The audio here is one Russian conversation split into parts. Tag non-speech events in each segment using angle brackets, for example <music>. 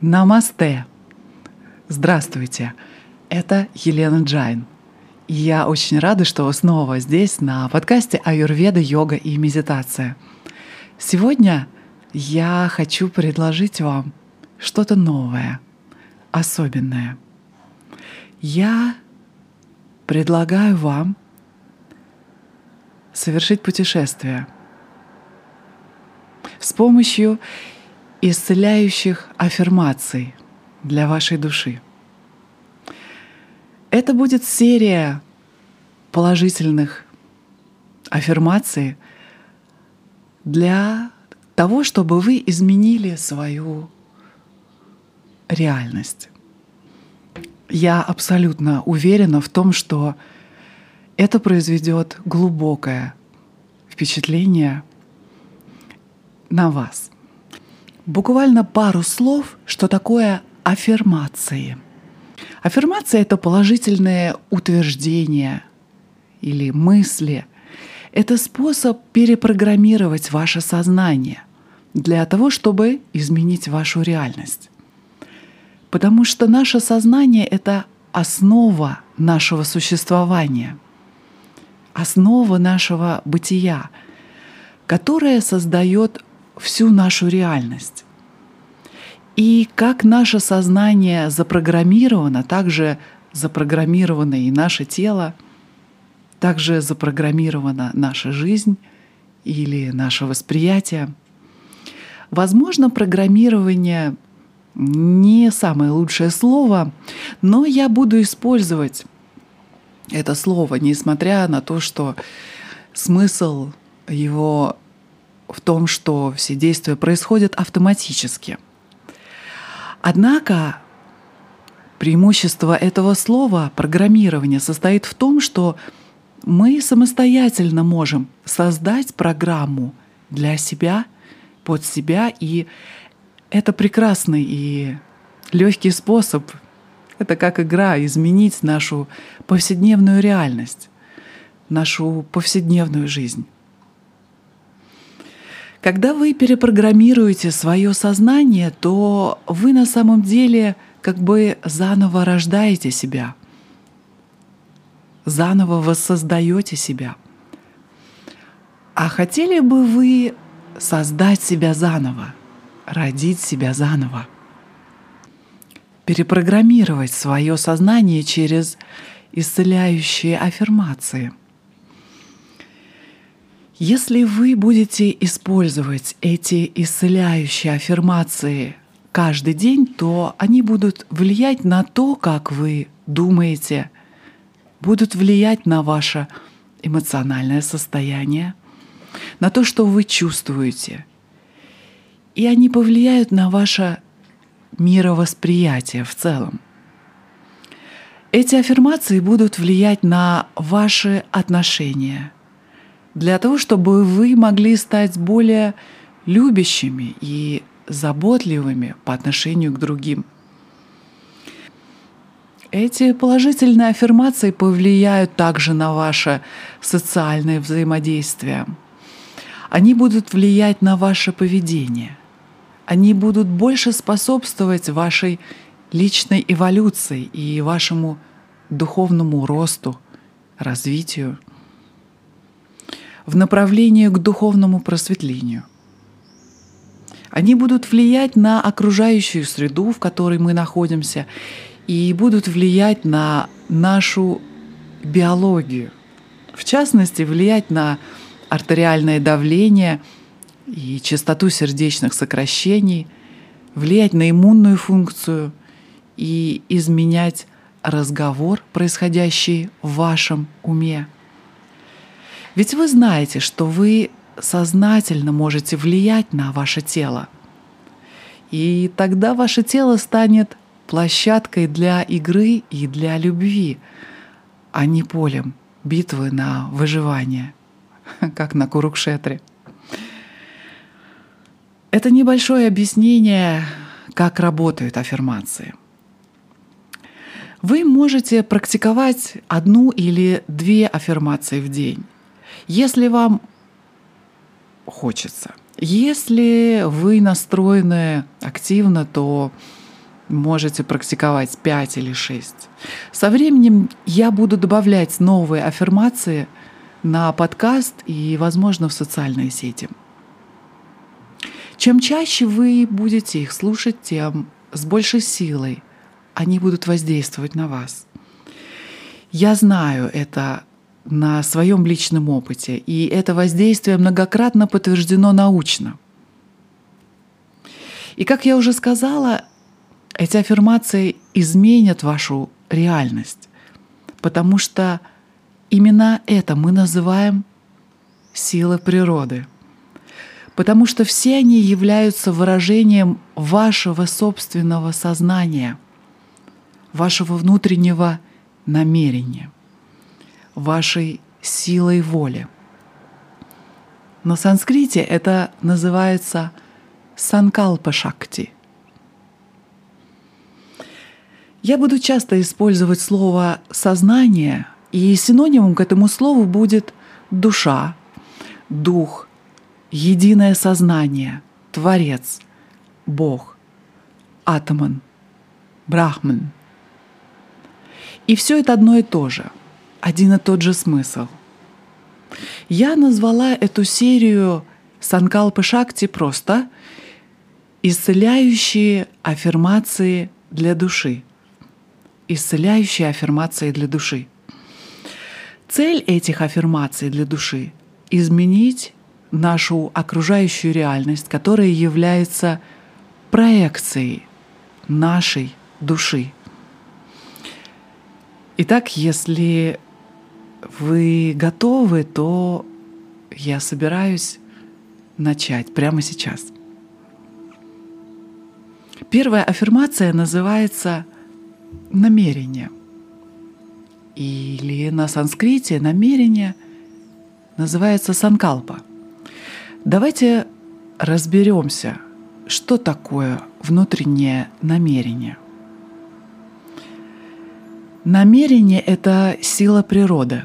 Намасте! Здравствуйте! Это Елена Джайн. И я очень рада, что снова здесь на подкасте «Аюрведа, йога и медитация». Сегодня я хочу предложить вам что-то новое, особенное. Я предлагаю вам совершить путешествие с помощью исцеляющих аффирмаций для вашей души. Это будет серия положительных аффирмаций для того, чтобы вы изменили свою реальность. Я абсолютно уверена в том, что это произведет глубокое впечатление на вас. Буквально пару слов, что такое аффирмации. Аффирмация — это положительное утверждение или мысли. Это способ перепрограммировать ваше сознание для того, чтобы изменить вашу реальность. Потому что наше сознание — это основа нашего существования, основа нашего бытия, которая создает всю нашу реальность. И как наше сознание запрограммировано, так же запрограммировано и наше тело, также запрограммирована наша жизнь или наше восприятие. Возможно, программирование не самое лучшее слово, но я буду использовать это слово, несмотря на то, что смысл его в том, что все действия происходят автоматически. Однако преимущество этого слова программирование состоит в том, что мы самостоятельно можем создать программу для себя, под себя, и это прекрасный и легкий способ. Это как игра изменить нашу повседневную реальность, нашу повседневную жизнь. Когда вы перепрограммируете свое сознание, то вы на самом деле как бы заново рождаете себя, заново воссоздаете себя. А хотели бы вы создать себя заново, родить себя заново, перепрограммировать свое сознание через исцеляющие аффирмации – если вы будете использовать эти исцеляющие аффирмации каждый день, то они будут влиять на то, как вы думаете, будут влиять на ваше эмоциональное состояние, на то, что вы чувствуете. И они повлияют на ваше мировосприятие в целом. Эти аффирмации будут влиять на ваши отношения – для того, чтобы вы могли стать более любящими и заботливыми по отношению к другим. Эти положительные аффирмации повлияют также на ваше социальное взаимодействие. Они будут влиять на ваше поведение. Они будут больше способствовать вашей личной эволюции и вашему духовному росту, развитию в направлении к духовному просветлению. Они будут влиять на окружающую среду, в которой мы находимся, и будут влиять на нашу биологию. В частности, влиять на артериальное давление и частоту сердечных сокращений, влиять на иммунную функцию и изменять разговор, происходящий в вашем уме. Ведь вы знаете, что вы сознательно можете влиять на ваше тело. И тогда ваше тело станет площадкой для игры и для любви, а не полем битвы на выживание, <laughs> как на Курукшетре. Это небольшое объяснение, как работают аффирмации. Вы можете практиковать одну или две аффирмации в день. Если вам хочется, если вы настроены активно, то можете практиковать 5 или 6. Со временем я буду добавлять новые аффирмации на подкаст и, возможно, в социальные сети. Чем чаще вы будете их слушать, тем с большей силой они будут воздействовать на вас. Я знаю это на своем личном опыте, и это воздействие многократно подтверждено научно. И как я уже сказала, эти аффирмации изменят вашу реальность, потому что именно это мы называем силой природы. Потому что все они являются выражением вашего собственного сознания, вашего внутреннего намерения, вашей силой воли. На санскрите это называется санкалпа шакти – Я буду часто использовать слово «сознание», и синонимом к этому слову будет душа, дух, единое сознание, Творец, Бог, Атман, Брахман. И все это одно и то же, один и тот же смысл. Я назвала эту серию Санкалпы Шакти просто «Исцеляющие аффирмации для души» исцеляющие аффирмации для души. Цель этих аффирмаций для души — изменить нашу окружающую реальность, которая является проекцией нашей души. Итак, если вы готовы, то я собираюсь начать прямо сейчас. Первая аффирмация называется намерение. Или на санскрите намерение называется санкалпа. Давайте разберемся, что такое внутреннее намерение. Намерение — это сила природы.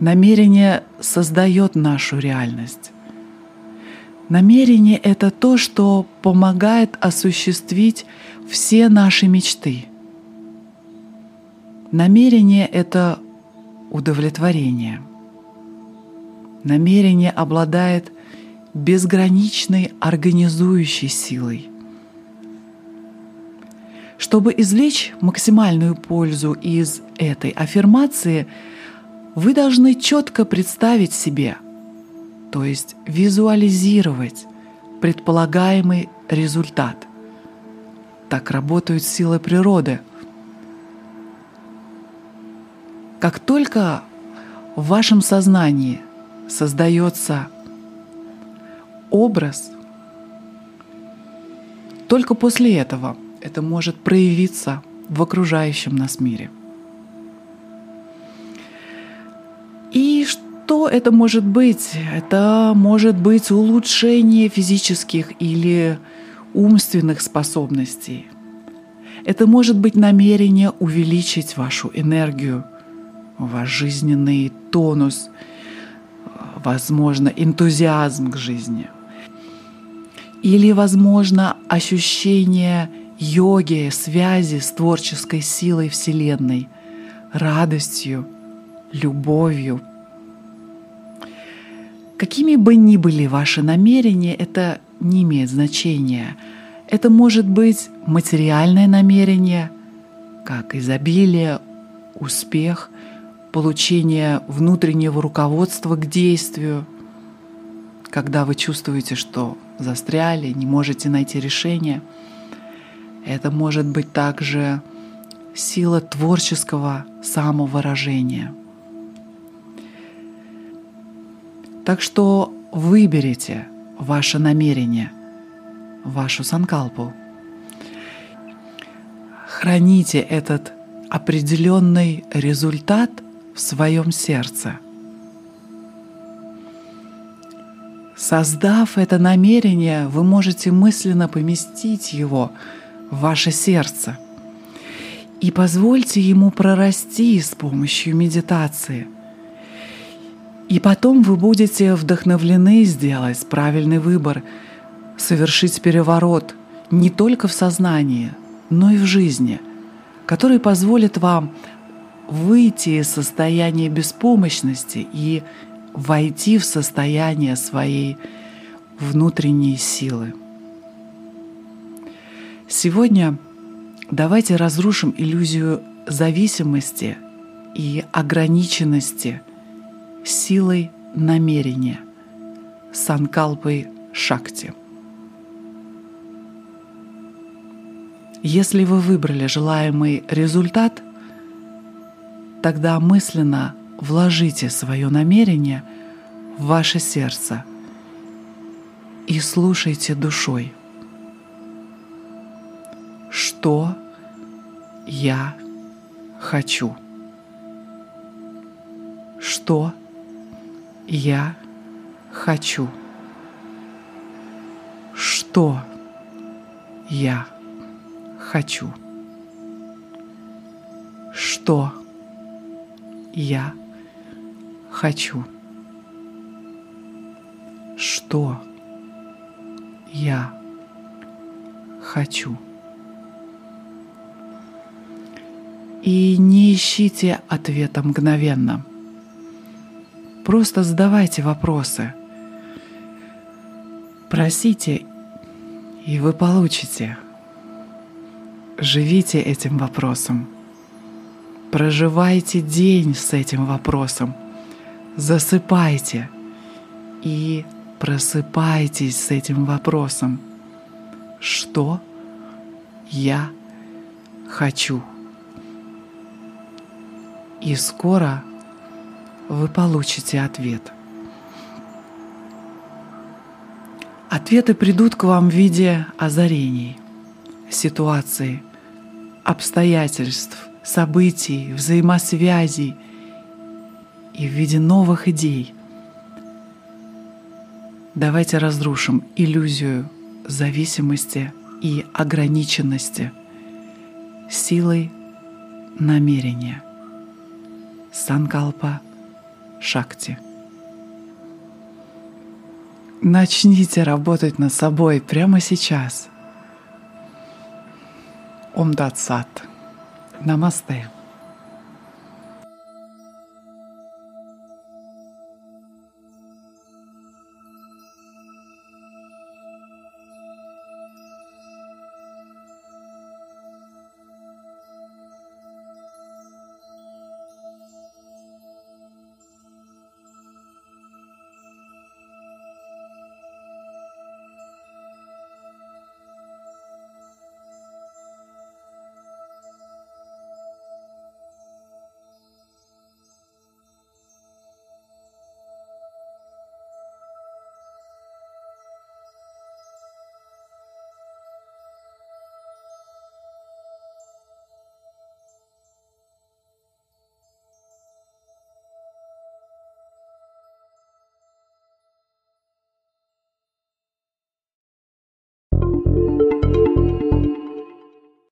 Намерение создает нашу реальность. Намерение — это то, что помогает осуществить все наши мечты. Намерение — это удовлетворение. Намерение обладает безграничной организующей силой. Чтобы извлечь максимальную пользу из этой аффирмации, вы должны четко представить себе — то есть визуализировать предполагаемый результат. Так работают силы природы. Как только в вашем сознании создается образ, только после этого это может проявиться в окружающем нас мире. И что это может быть? Это может быть улучшение физических или умственных способностей. Это может быть намерение увеличить вашу энергию, ваш жизненный тонус, возможно, энтузиазм к жизни. Или, возможно, ощущение йоги, связи с творческой силой Вселенной, радостью, любовью, Какими бы ни были ваши намерения, это не имеет значения. Это может быть материальное намерение, как изобилие, успех, получение внутреннего руководства к действию, когда вы чувствуете, что застряли, не можете найти решение. Это может быть также сила творческого самовыражения – Так что выберите ваше намерение, вашу санкалпу. Храните этот определенный результат в своем сердце. Создав это намерение, вы можете мысленно поместить его ваше сердце и позвольте ему прорасти с помощью медитации – и потом вы будете вдохновлены сделать правильный выбор, совершить переворот не только в сознании, но и в жизни, который позволит вам выйти из состояния беспомощности и войти в состояние своей внутренней силы. Сегодня давайте разрушим иллюзию зависимости и ограниченности силой намерения санкалпой шакти. Если вы выбрали желаемый результат, тогда мысленно вложите свое намерение в ваше сердце и слушайте душой. Что я хочу? Что я хочу? Что я хочу? Что я хочу? Что я хочу? И не ищите ответа мгновенно. Просто задавайте вопросы. Просите, и вы получите. Живите этим вопросом. Проживайте день с этим вопросом. Засыпайте и просыпайтесь с этим вопросом. Что я хочу? И скоро вы получите ответ. Ответы придут к вам в виде озарений, ситуаций, обстоятельств, событий, взаимосвязей и в виде новых идей. Давайте разрушим иллюзию зависимости и ограниченности силой намерения – Санкалпа Шакти. Начните работать над собой прямо сейчас. Ом Дат Сат. Намасте.